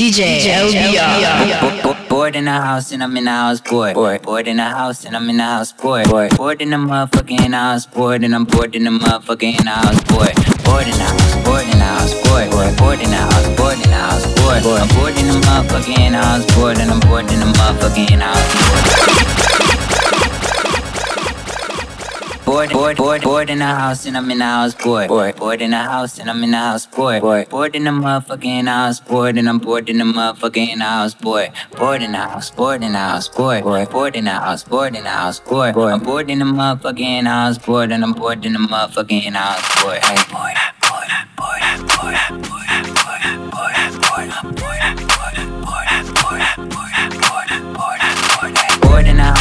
DJ, LBR. Bored in the house and I'm in the house bored. Bored, bored in the house and I'm in the house bored. Bored, bored in the motherfucking house bored and I'm bored in the motherfucking house bored. Bored in the house, bored in the house bored. Bored, bored in the house, bored in the house bored. I'm bored in the motherfucking house bored and I'm bored in the motherfucking house bored bored, bored, bored, bored in the house and I'm in the house bored. Bored, bored in the house and I'm in the house bored. Bored, bored in the motherfucking house bored and I'm bored in the motherfucking house bored. Bored in the house, bored in the house bored. Bored, bored in the house, bored in the house bored. I'm bored in the motherfucking house bored and I'm bored in the motherfucking house bored. Hey, bored, bored, bored, bored, bored,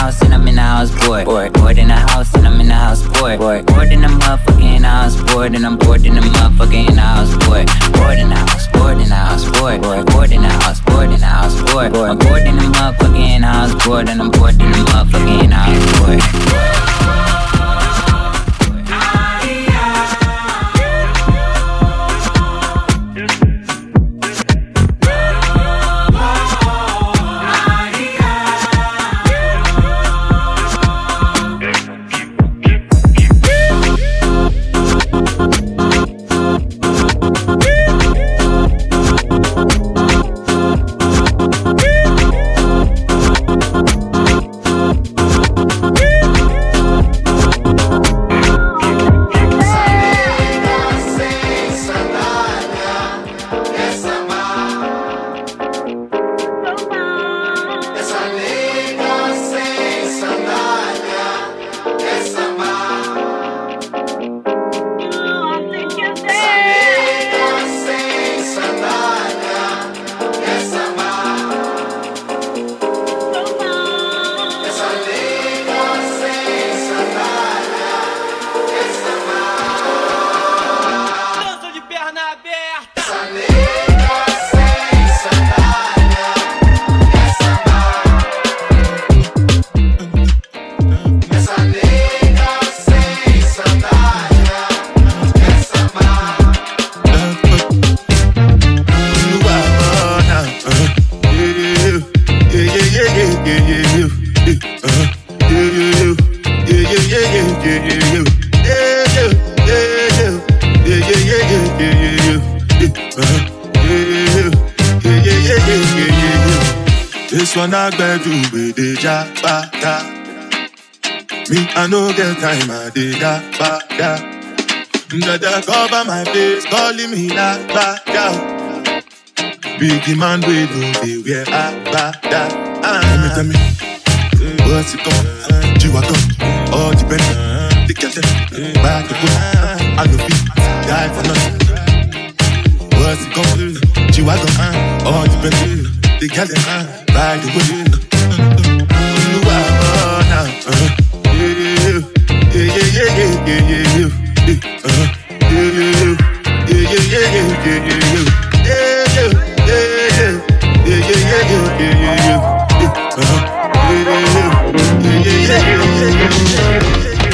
house and I'm in the house bored. Bored, bored in the house and I'm in the house bored. Bored, bored in the motherfucking house bored and I'm bored in the motherfucking house Me, I no get time, I did da ba da. Dada cover my face, calling me da ba da. Big man, we don't be where ah, I ba da. Ah. Tell me, tell me, what's it called? Jiwa gone, all depend on They can't tell, back to go. I no be die for nothing. What's it called? Jiwa gone, all the better. the can't tell, ride the wave.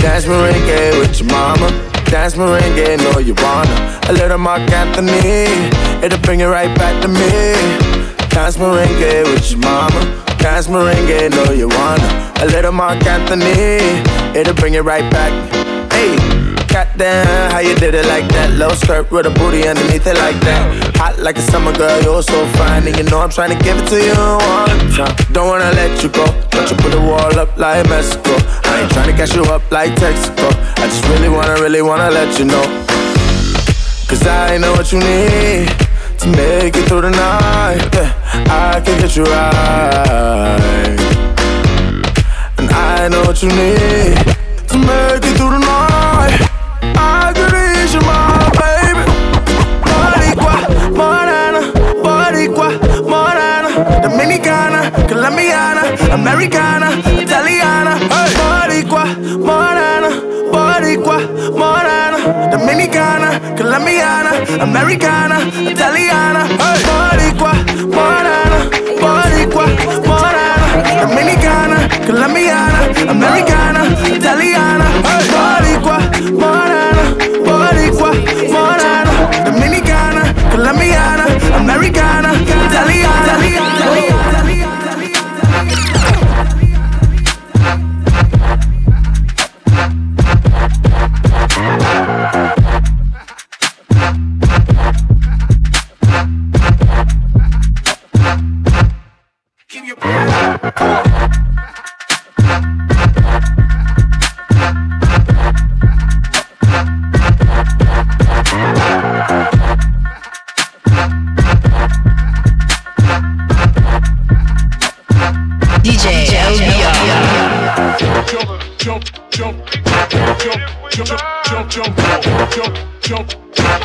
Dance merengue with your mama. Dance merengue, know you wanna. A little Marc Anthony, it'll bring it right back to me. Dance merengue with your mama. Dance merengue, know you wanna. A little Marc Anthony, it'll bring it right back. Hey, goddamn, how you did it like that? Low skirt with a booty underneath it like that. Hot like a summer girl, you're so fine, and you know I'm trying to give it to you the time. Don't wanna let you go, but you put the wall up like Mexico. I ain't trying to catch you up like Texaco. I just really wanna, really wanna let you know. Cause I know what you need to make it through the night. I can get you right. And I know what you need to make it through the night. Americana, Italiana. Hey. Boricua, morena, Boricua, morena, Dominicana, Colombiana, Americana, Italiana. jump, jump, jump,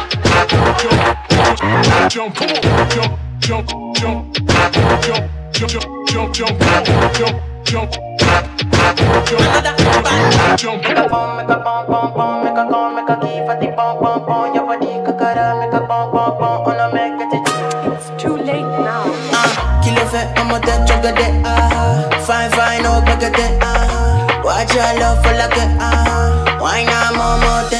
jump, come on, jump, jump, jump, jump, jump, jump, jump, jump, jump, jump, Make a bomb, make a bomb, bomb, bomb, make a call, make a key for the bomb, bomb, bomb. Your body kakara, make a bomb, bomb, bomb, and I make it. It's too late now. Ah, kill it, I'm a dead jugger, dead ah. Fine, fine, no bugger, dead ah. Watch your love for like a ah. Why not more, more,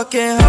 fucking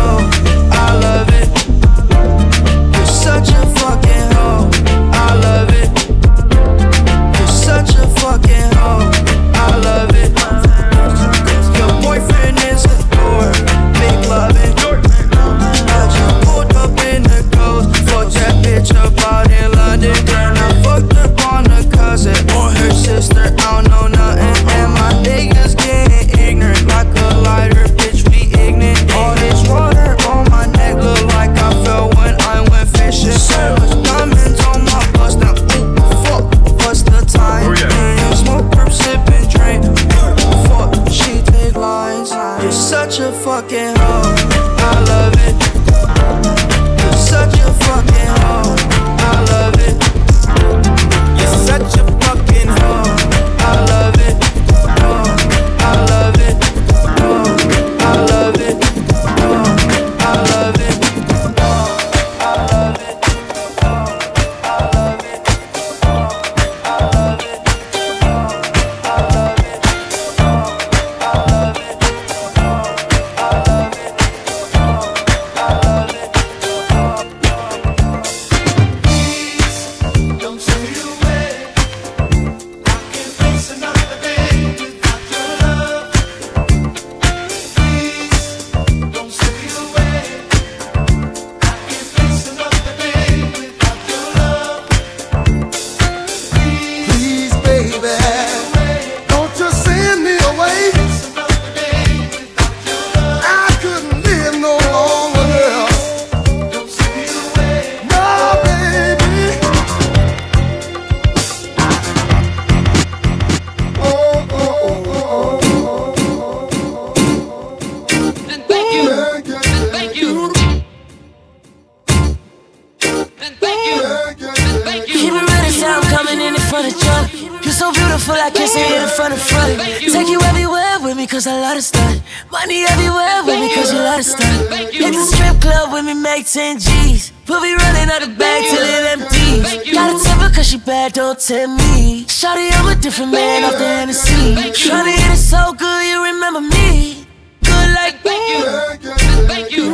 feel like kissing you in front of front. Take you everywhere with me, cause I love to stunt. Money everywhere with me, cause you love to stunt. Hit the strip club with me, make 10 G's. We'll be running out of bag till it empties. Got a temper cause she bad, don't tell me. Shawty, I'm a different man off the Hennessy. Tryna hit it so good, you remember me. Good like thank you. Uh-huh. Thank you.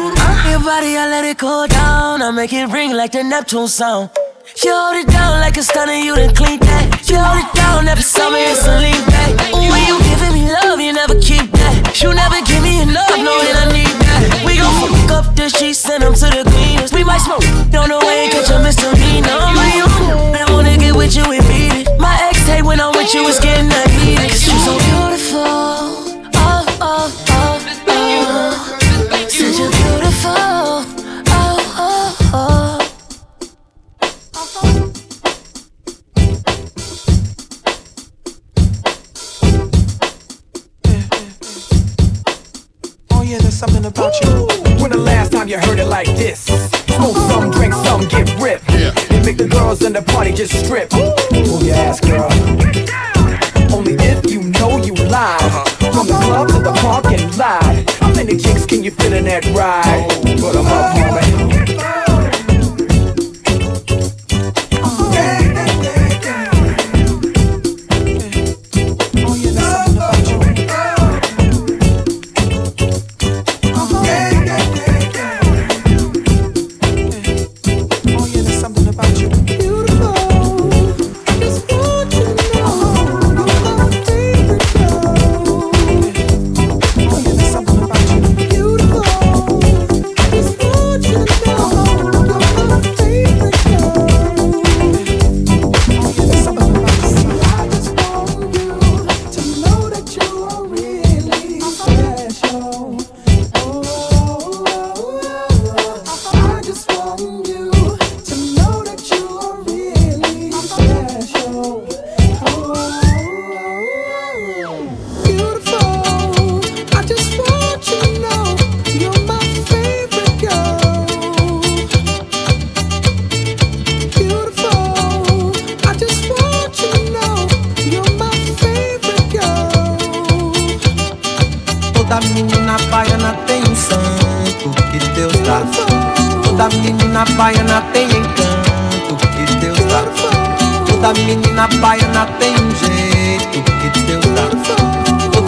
Your body, I let it go down. I make it ring like the Neptune sound. You hold it down like a stunner, you done clean that. You hold it down every summer, it's a lean back. When you giving me love, you never keep that. You never give me enough, knowing I need that. We gon' fuck up the sheets, send them to the cleaners. We might smoke, don't know where catch a misdemeanor. My own, I wanna get with you and beat it. My ex hate when I'm with you, it's getting that heated. Cause you so beautiful. Something about you. When the last time you heard it like this? Smoke some, drink some, get ripped. And make the girls in the party just strip. Move your ass, girl. Only if you know you live. Uh-huh. From the club to the parking lot. How many chicks can you fit in that ride? Oh, Put 'em up,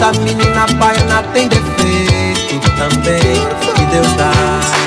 Toda menina baiana tem defeito também que Deus dá.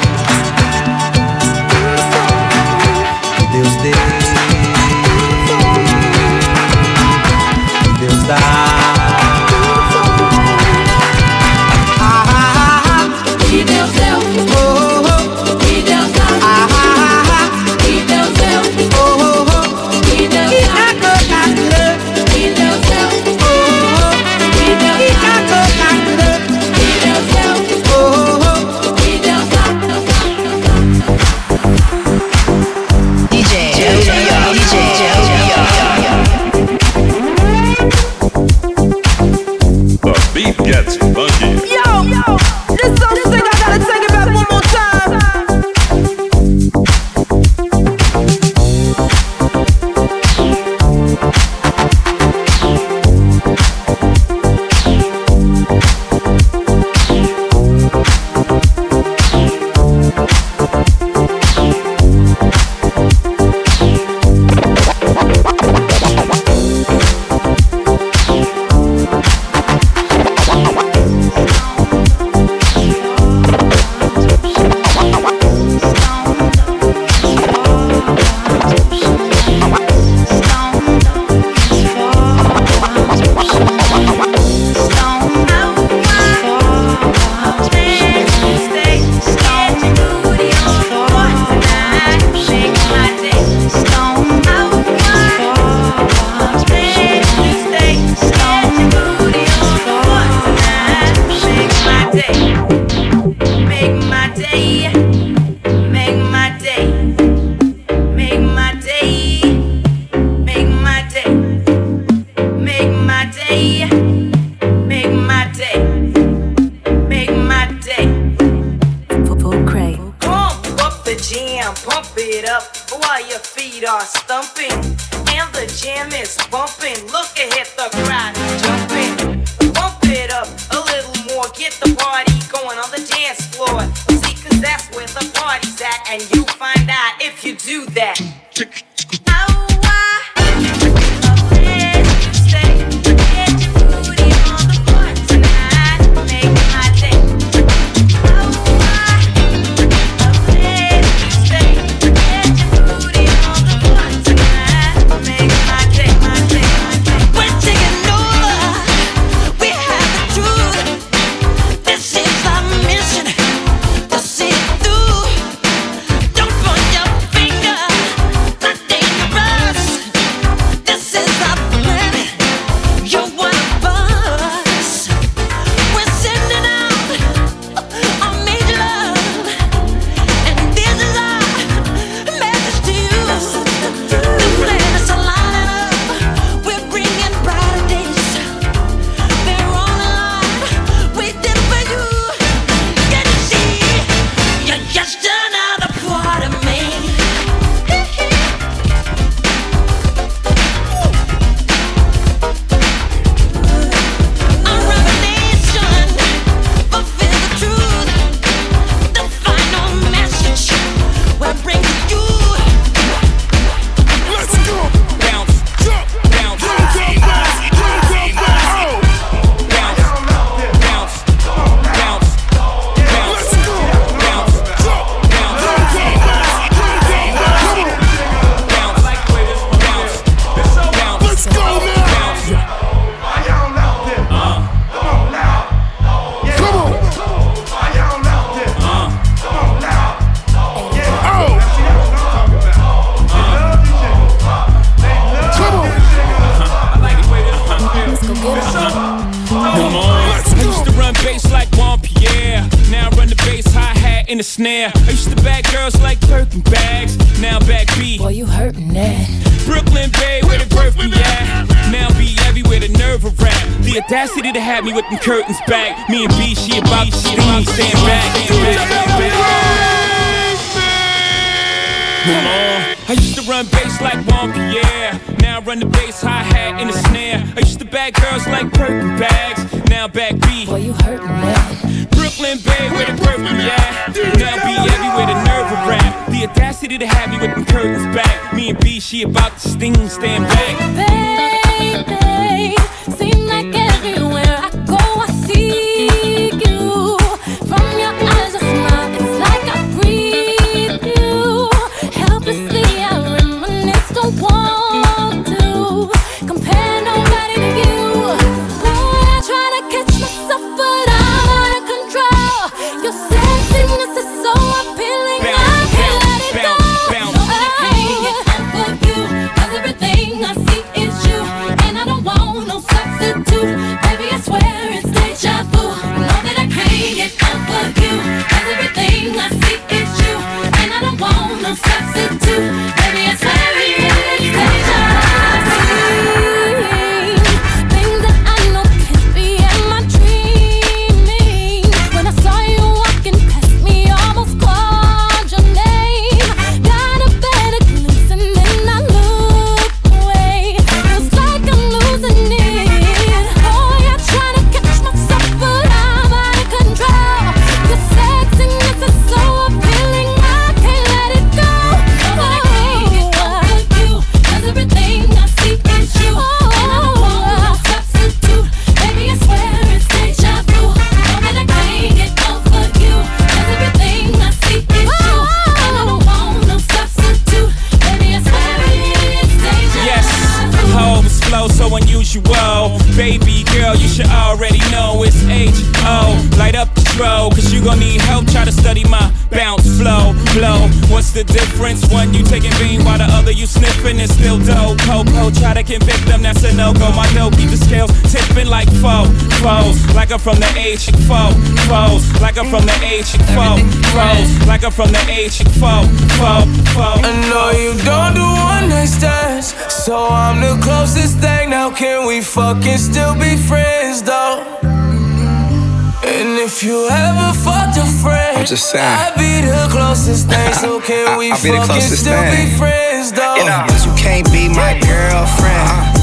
Me and B, she about to stand back. Come on. I used to run bass like Juan yeah. Now I run the bass, hi hat, and the snare. I used to bag girls like purple bags. Now back B. Boy, you hurt me. Brooklyn Bay, where the perfume Yeah. Now B everywhere the nerve will rap. The audacity to have me with the curtains back. Me and B, she about to sting, stand back. Baby. What's the difference? One you taking bean while the other you sniffing It's still dope. Coco, try to convict them, that's a no go. My no keep the scales tipping like foe, foes. Like I'm from the age foe, foes. Like I'm from the age foe, foes. Like I'm from the age foe, foe, foe. I know you don't do one night stands, so I'm the closest thing. Now can we fucking still be friends though? And if you ever fucked a friend, I'm just saying. I'd be the closest thing, so can we I'll be still thing. be friends, though? You know, you can't be my girlfriend. Uh-uh.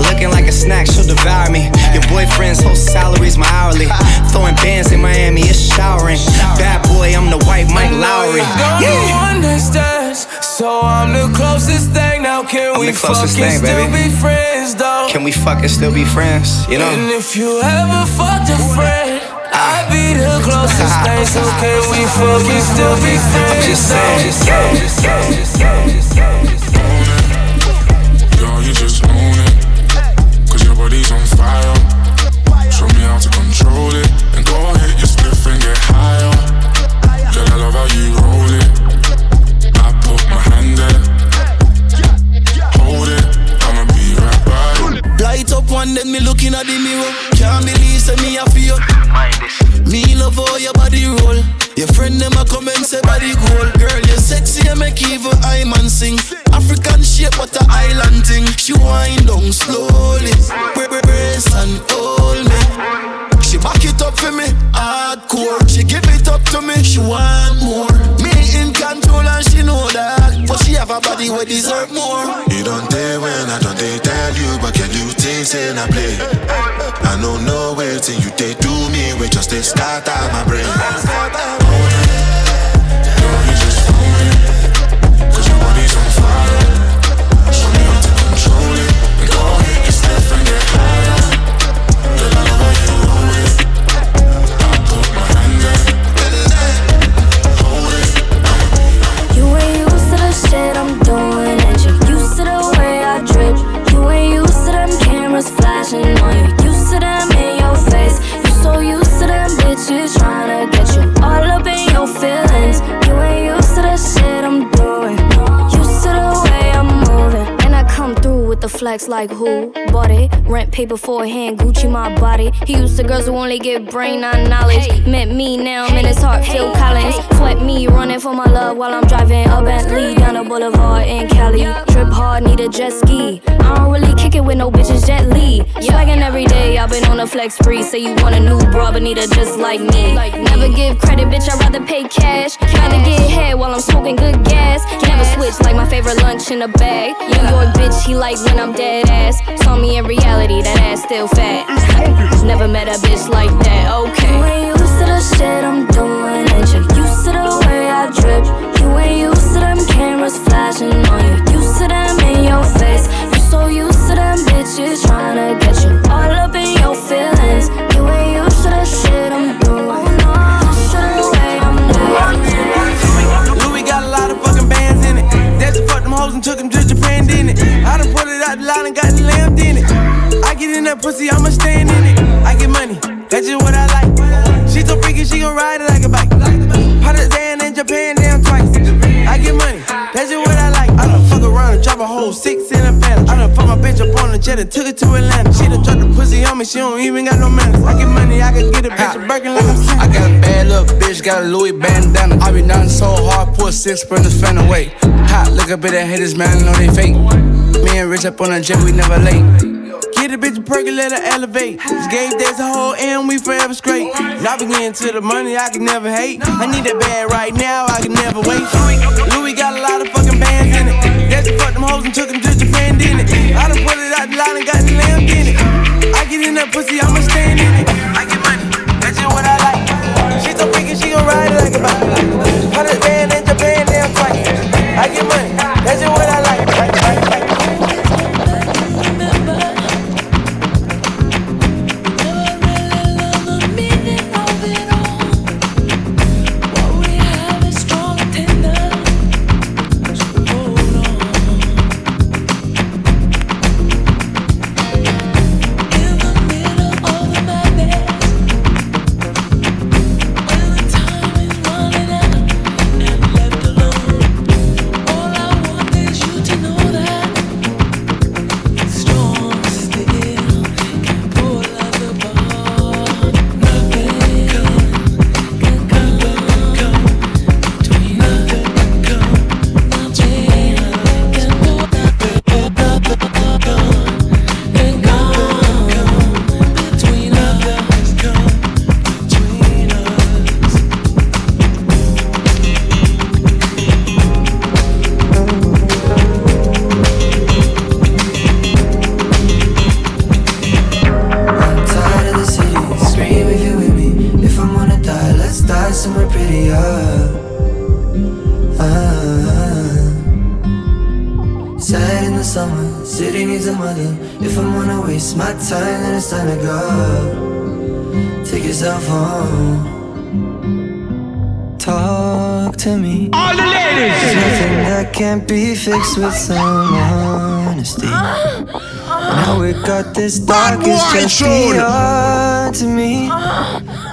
Looking like a snack, she'll devour me. Your boyfriend's whole salary's my hourly. Throwing bands in Miami, it's showering. Bad boy, I'm the white Mike Lowrey. Yeah. understand. So I'm the closest thing now. Can I'm we fucking thing, still be friends though? Can we fucking still be friends? You know. And if you ever fucked a friend, I'd be the ah. closest thing. So can we fucking still be friends? I'm just saying. though? Just saying. Girl, I put my hand there. Light up one, then me looking at the mirror. Can't believe me a feel. Me love how your body roll. Your friend them a come and say body cool. Girl, you sexy and make even I man sing. African shape, but a island thing. She wind down slowly, just out my brain. Cause your body's on fire. Show me how to control it. Go hit spliff and get higher. I love it. I put my. You ain't used to the shit I'm doing, and you used to the way I drip. You ain't used to them cameras flashing on you. Used to them in your face. You so used bitches trying to get you all up in your feelings. You ain't used flex like who bought it? Rent paid beforehand, Gucci my body. He used to girls who only get brain not knowledge. Met me now, I'm in his heart, Phil Collins. Sweat me running for my love while I'm driving a Bentley down the boulevard in Cali. Trip hard, need a jet ski. I don't really kick it with no bitches, Jet Li. Swaggin' every day, I've been on a flex spree. Say you want a new bra, but need a just like me. Like Never give credit, bitch, I'd rather pay cash. Rather get head while I'm smoking good gas. Never switch like my favorite lunch in a bag. New York bitch, he like when I'm dead ass. Saw me in reality, that ass still fat. Never met a bitch like that, okay. You ain't used to the shit I'm doing, and you used to the way I drip. You ain't used to them cameras flashing on you. Used to them it to Atlanta. She done dropped the pussy on me, she don't even got no manners. I get money, I can get a bitch a Birkin like I'm saying. I got a bad little bitch, got a Louis bandana. I be nothing so hard, put six sprinters fan away. Hot, look up at the haters, man, I know they fake. Me and Rich up on a jet, we never late. Get a bitch a perky, let her elevate. This game days a whole and we forever straight. Now we getting to the money, I can never hate. I need that bad right now, I can never wait. Line and got the be fixed with some honesty. Now it got this dark, it's just beyond to me.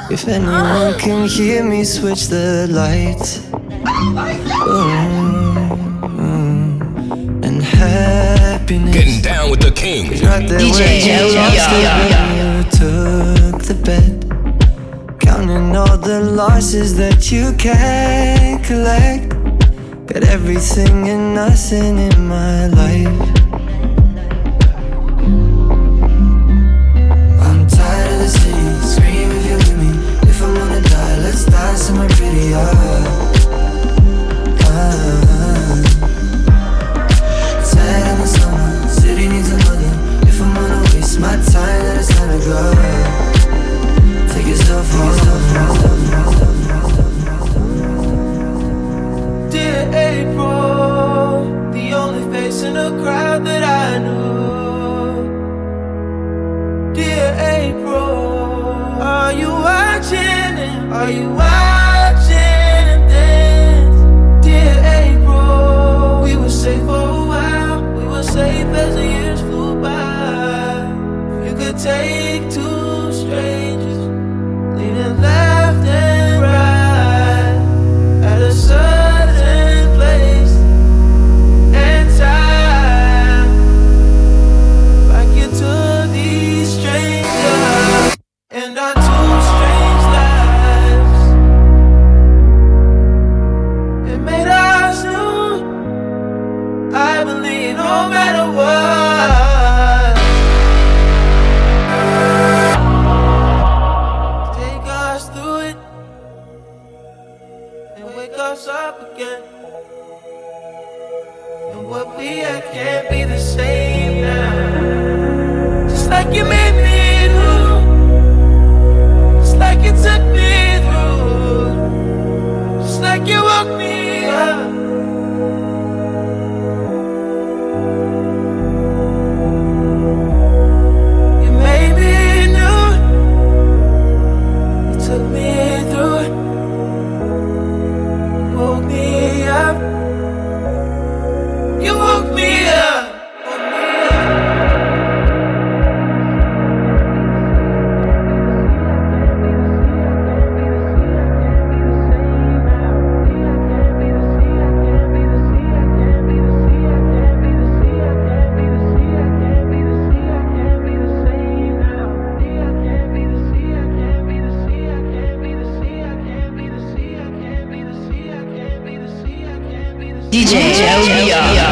If anyone can hear me, switch the lights. Mm, and happiness. Getting down with the king. Right there where you lost it when you took the bet. Counting all the losses that you can't collect. Got everything and nothing in my life. I'm tired of the city. Scream if you're with me. If I'm gonna die, let's die somewhere prettier. Ah. Tired in the summer. City needs a mother. If I'm gonna waste my time, then it's time to go. Take yourself home. In the crowd that I knew. Dear April, are you watching? Are you watching what we had can't be the same now. DJ LBR.